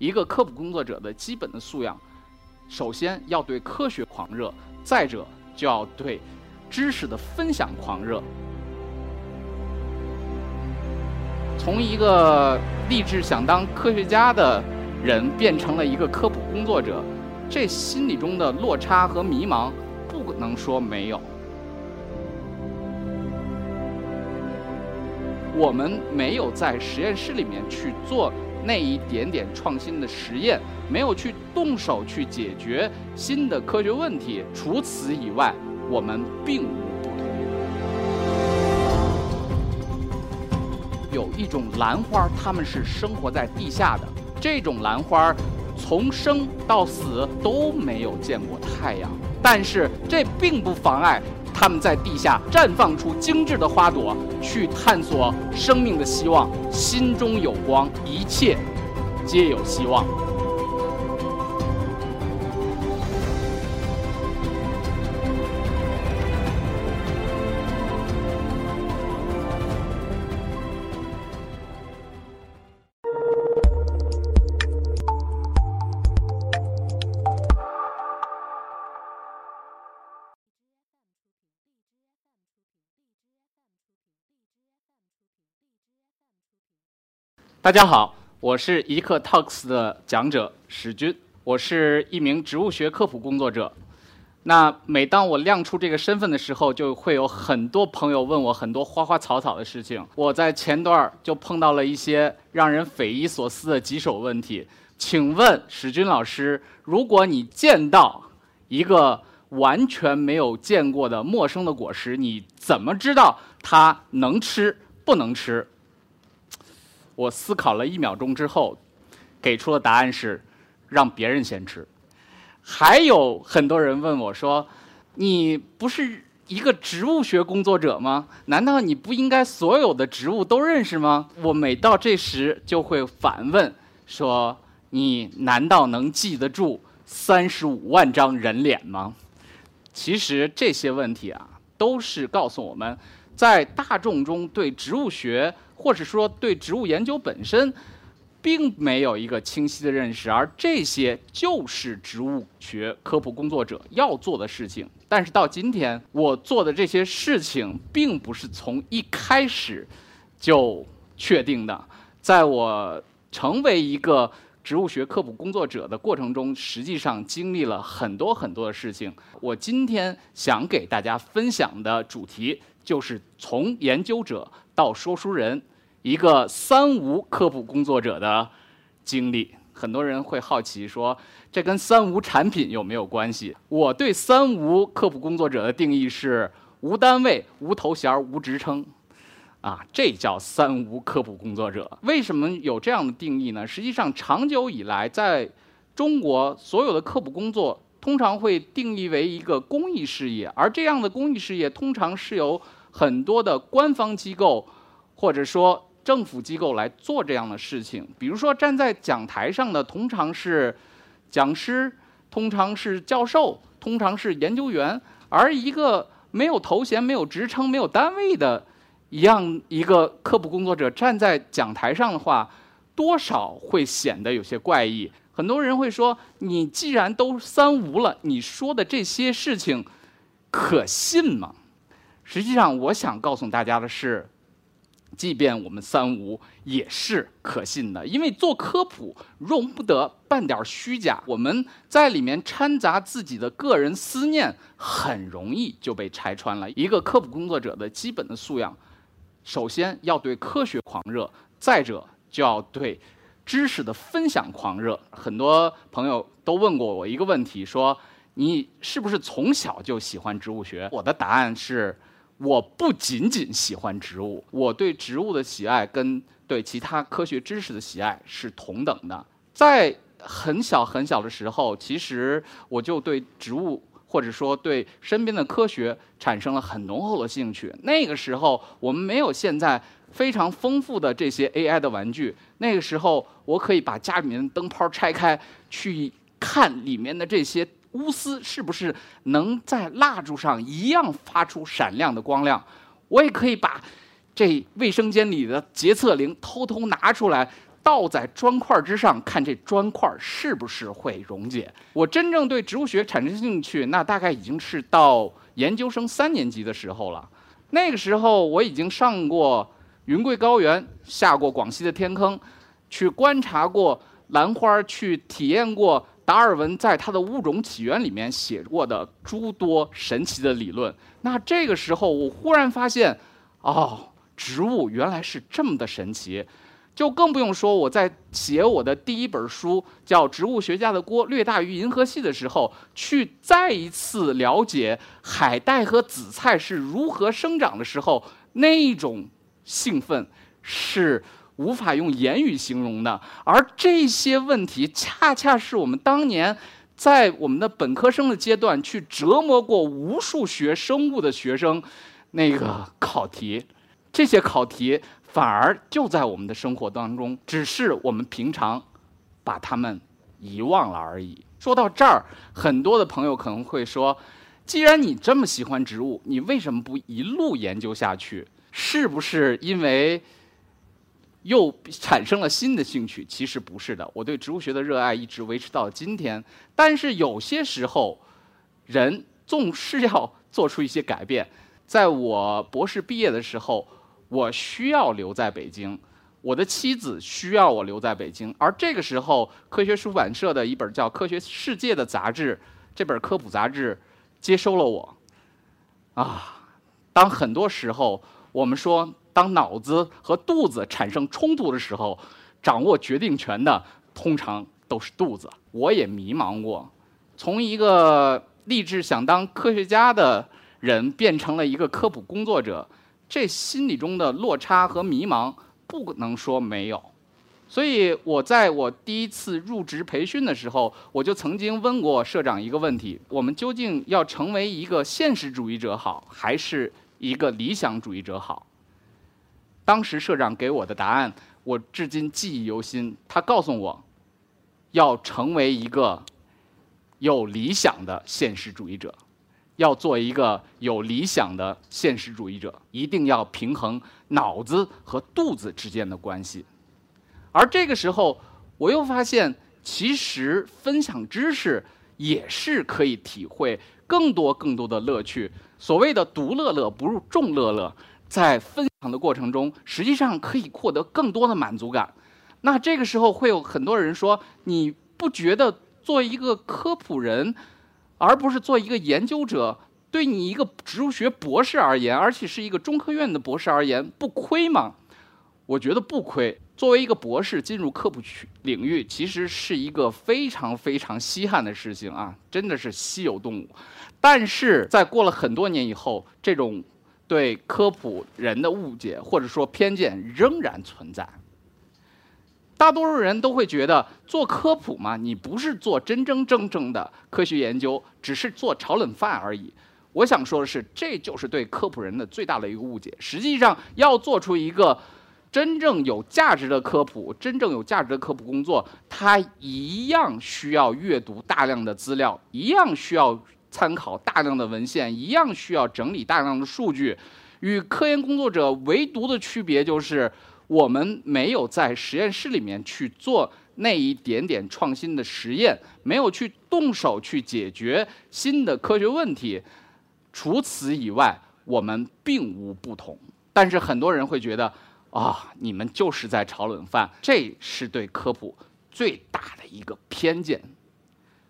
一个科普工作者的基本的素养，首先要对科学狂热，再者就要对知识的分享狂热。从一个立志想当科学家的人变成了一个科普工作者，这心理中的落差和迷茫，不能说没有。我们没有在实验室里面去做那一点点创新的实验，没有去动手去解决新的科学问题。除此以外，我们并无不同。有一种兰花，它们是生活在地下的。这种兰花从生到死都没有见过太阳，但是这并不妨碍。他们在地下绽放出精致的花朵，去探索生命的希望。心中有光，一切皆有希望。大家好，我是一刻 Talks 的讲者史军，我是一名植物学科普工作者。那每当我亮出这个身份的时候，就会有很多朋友问我很多花花草草的事情。我在前段就碰到了一些让人匪夷所思的棘手问题。请问史军老师，如果你见到一个完全没有见过的陌生的果实，你怎么知道它能吃不能吃？我思考了一秒钟之后，给出的答案是让别人先吃。还有很多人问我说：“你不是一个植物学工作者吗？难道你不应该所有的植物都认识吗？”我每到这时就会反问说：“你难道能记得住三十五万张人脸吗？”其实这些问题啊，都是告诉我们，在大众中对植物学。或者说，对植物研究本身，并没有一个清晰的认识，而这些就是植物学科普工作者要做的事情。但是到今天，我做的这些事情，并不是从一开始就确定的。在我成为一个植物学科普工作者的过程中，实际上经历了很多很多的事情。我今天想给大家分享的主题，就是从研究者到说书人。一个三无科普工作者的经历，很多人会好奇说，这跟三无产品有没有关系？我对三无科普工作者的定义是：无单位、无头衔、无职称，啊，这叫三无科普工作者。为什么有这样的定义呢？实际上，长久以来，在中国所有的科普工作通常会定义为一个公益事业，而这样的公益事业通常是由很多的官方机构，或者说政府机构来做这样的事情，比如说站在讲台上的通常是讲师，通常是教授，通常是研究员，而一个没有头衔、没有职称、没有单位的一样一个科普工作者站在讲台上的话，多少会显得有些怪异。很多人会说：“你既然都三无了，你说的这些事情可信吗？”实际上，我想告诉大家的是。即便我们三无也是可信的，因为做科普容不得半点虚假。我们在里面掺杂自己的个人思念，很容易就被拆穿了。一个科普工作者的基本的素养，首先要对科学狂热，再者就要对知识的分享狂热。很多朋友都问过我一个问题，说你是不是从小就喜欢植物学？我的答案是。我不仅仅喜欢植物，我对植物的喜爱跟对其他科学知识的喜爱是同等的。在很小很小的时候，其实我就对植物或者说对身边的科学产生了很浓厚的兴趣。那个时候，我们没有现在非常丰富的这些 AI 的玩具。那个时候，我可以把家里面的灯泡拆开，去看里面的这些。钨丝是不是能在蜡烛上一样发出闪亮的光亮？我也可以把这卫生间里的洁厕灵偷偷拿出来，倒在砖块之上，看这砖块是不是会溶解。我真正对植物学产生兴趣，那大概已经是到研究生三年级的时候了。那个时候我已经上过云贵高原，下过广西的天坑，去观察过兰花，去体验过达尔文在他的《物种起源》里面写过的诸多神奇的理论。那这个时候，我忽然发现，哦，植物原来是这么的神奇。就更不用说我在写我的第一本书叫《植物学家的锅略大于银河系》的时候，去再一次了解海带和紫菜是如何生长的时候，那一种兴奋是无法用言语形容的。而这些问题，恰恰是我们当年在我们的本科生的阶段去折磨过无数学生物的学生那个考题，这些考题。反而就在我们的生活当中，只是我们平常把它们遗忘了而已。说到这儿，很多的朋友可能会说：“既然你这么喜欢植物，你为什么不一路研究下去？是不是因为又产生了新的兴趣？”其实不是的，我对植物学的热爱一直维持到今天。但是有些时候，人总是要做出一些改变。在我博士毕业的时候。我需要留在北京，我的妻子需要我留在北京，而这个时候，科学出版社的一本叫《科学世界》的杂志，这本科普杂志接收了我。啊，当很多时候我们说，当脑子和肚子产生冲突的时候，掌握决定权的通常都是肚子。我也迷茫过，从一个立志想当科学家的人，变成了一个科普工作者。这心理中的落差和迷茫不能说没有，所以我在我第一次入职培训的时候，我就曾经问过社长一个问题：我们究竟要成为一个现实主义者好，还是一个理想主义者好？当时社长给我的答案，我至今记忆犹新。他告诉我，要成为一个有理想的现实主义者。要做一个有理想的现实主义者，一定要平衡脑子和肚子之间的关系。而这个时候，我又发现，其实分享知识也是可以体会更多更多的乐趣。所谓的“独乐乐不如众乐乐”，在分享的过程中，实际上可以获得更多的满足感。那这个时候，会有很多人说：“你不觉得做一个科普人？”而不是做一个研究者，对你一个植物学博士而言，而且是一个中科院的博士而言，不亏吗？我觉得不亏。作为一个博士进入科普区领域，其实是一个非常非常稀罕的事情啊，真的是稀有动物。但是在过了很多年以后，这种对科普人的误解或者说偏见仍然存在。大多数人都会觉得做科普嘛，你不是做真真正正的科学研究，只是做炒冷饭而已。我想说的是，这就是对科普人的最大的一个误解。实际上，要做出一个真正有价值的科普、真正有价值的科普工作，它一样需要阅读大量的资料，一样需要参考大量的文献，一样需要整理大量的数据。与科研工作者唯独的区别就是。我们没有在实验室里面去做那一点点创新的实验，没有去动手去解决新的科学问题。除此以外，我们并无不同。但是很多人会觉得，啊，你们就是在炒冷饭，这是对科普最大的一个偏见。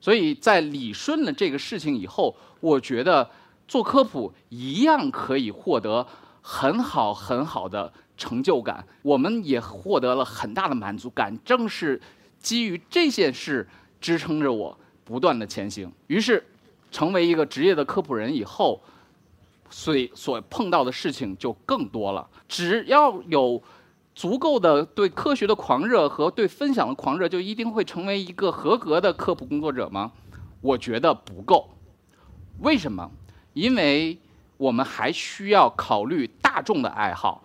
所以在理顺了这个事情以后，我觉得做科普一样可以获得很好很好的。成就感，我们也获得了很大的满足感。正是基于这件事支撑着我不断的前行。于是，成为一个职业的科普人以后，所以所碰到的事情就更多了。只要有足够的对科学的狂热和对分享的狂热，就一定会成为一个合格的科普工作者吗？我觉得不够。为什么？因为我们还需要考虑大众的爱好。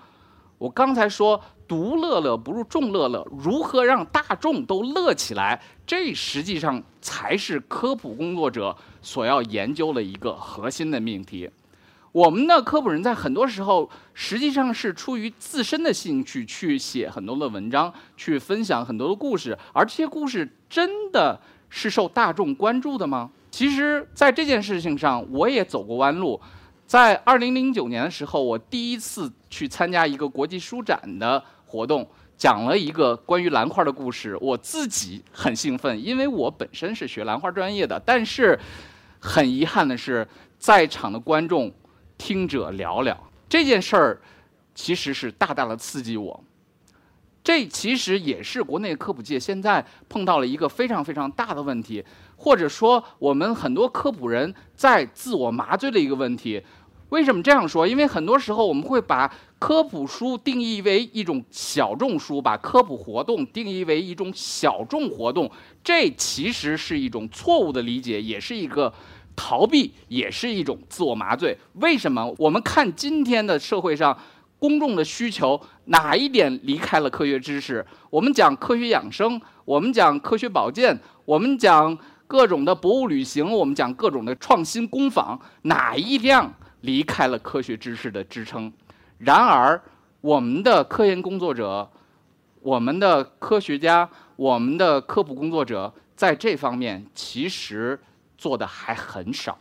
我刚才说“独乐乐不如众乐乐”，如何让大众都乐起来？这实际上才是科普工作者所要研究的一个核心的命题。我们的科普人在很多时候实际上是出于自身的兴趣去写很多的文章，去分享很多的故事，而这些故事真的是受大众关注的吗？其实，在这件事情上，我也走过弯路。在二零零九年的时候，我第一次去参加一个国际书展的活动，讲了一个关于兰花的故事。我自己很兴奋，因为我本身是学兰花专业的。但是，很遗憾的是，在场的观众听者寥寥。这件事儿其实是大大的刺激我。这其实也是国内科普界现在碰到了一个非常非常大的问题，或者说我们很多科普人在自我麻醉的一个问题。为什么这样说？因为很多时候我们会把科普书定义为一种小众书，把科普活动定义为一种小众活动，这其实是一种错误的理解，也是一个逃避，也是一种自我麻醉。为什么？我们看今天的社会上公众的需求哪一点离开了科学知识？我们讲科学养生，我们讲科学保健，我们讲各种的博物旅行，我们讲各种的创新工坊，哪一样？离开了科学知识的支撑，然而我们的科研工作者、我们的科学家、我们的科普工作者在这方面其实做的还很少。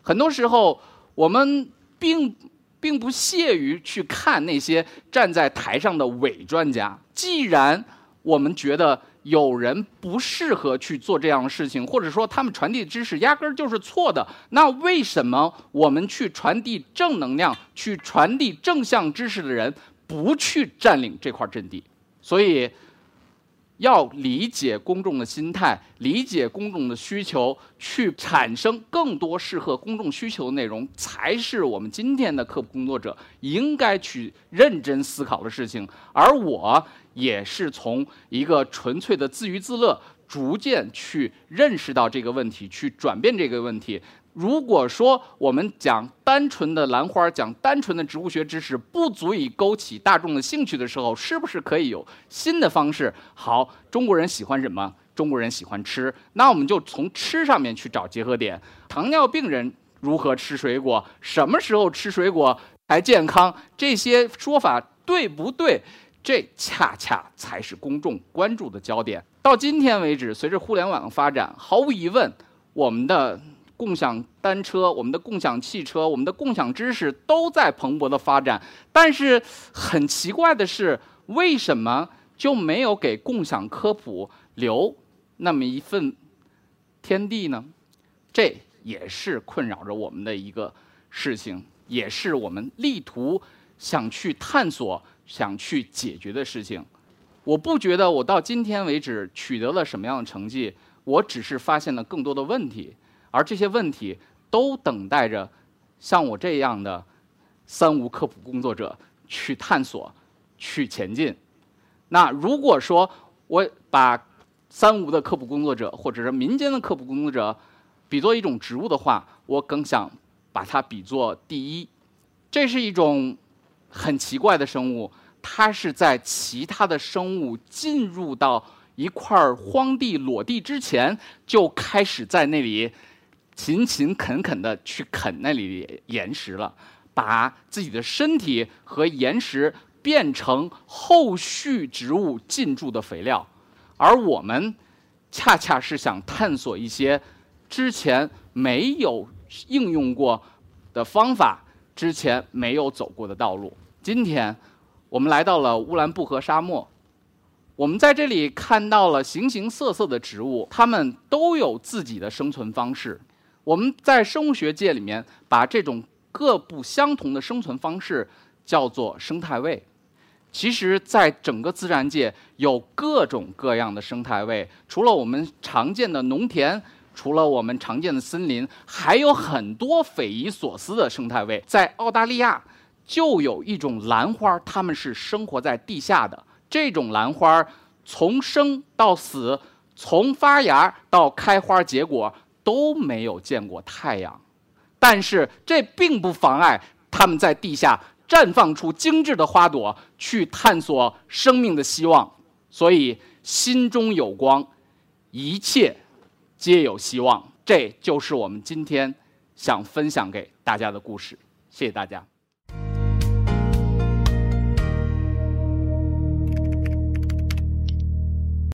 很多时候，我们并并不屑于去看那些站在台上的伪专家。既然我们觉得，有人不适合去做这样的事情，或者说他们传递的知识压根儿就是错的。那为什么我们去传递正能量、去传递正向知识的人不去占领这块阵地？所以，要理解公众的心态，理解公众的需求，去产生更多适合公众需求的内容，才是我们今天的科普工作者应该去认真思考的事情。而我。也是从一个纯粹的自娱自乐，逐渐去认识到这个问题，去转变这个问题。如果说我们讲单纯的兰花，讲单纯的植物学知识，不足以勾起大众的兴趣的时候，是不是可以有新的方式？好，中国人喜欢什么？中国人喜欢吃，那我们就从吃上面去找结合点。糖尿病人如何吃水果？什么时候吃水果才健康？这些说法对不对？这恰恰才是公众关注的焦点。到今天为止，随着互联网的发展，毫无疑问，我们的共享单车、我们的共享汽车、我们的共享知识都在蓬勃的发展。但是很奇怪的是，为什么就没有给共享科普留那么一份天地呢？这也是困扰着我们的一个事情，也是我们力图想去探索。想去解决的事情，我不觉得我到今天为止取得了什么样的成绩，我只是发现了更多的问题，而这些问题都等待着像我这样的三无科普工作者去探索、去前进。那如果说我把三无的科普工作者或者是民间的科普工作者比作一种植物的话，我更想把它比作第一。这是一种很奇怪的生物。它是在其他的生物进入到一块荒地裸地之前，就开始在那里勤勤恳恳地去啃那里的岩石了，把自己的身体和岩石变成后续植物进驻的肥料，而我们恰恰是想探索一些之前没有应用过的方法，之前没有走过的道路。今天。我们来到了乌兰布和沙漠，我们在这里看到了形形色色的植物，它们都有自己的生存方式。我们在生物学界里面把这种各不相同的生存方式叫做生态位。其实，在整个自然界有各种各样的生态位，除了我们常见的农田，除了我们常见的森林，还有很多匪夷所思的生态位。在澳大利亚。就有一种兰花，它们是生活在地下的。这种兰花从生到死，从发芽到开花结果都没有见过太阳，但是这并不妨碍他们在地下绽放出精致的花朵，去探索生命的希望。所以，心中有光，一切皆有希望。这就是我们今天想分享给大家的故事。谢谢大家。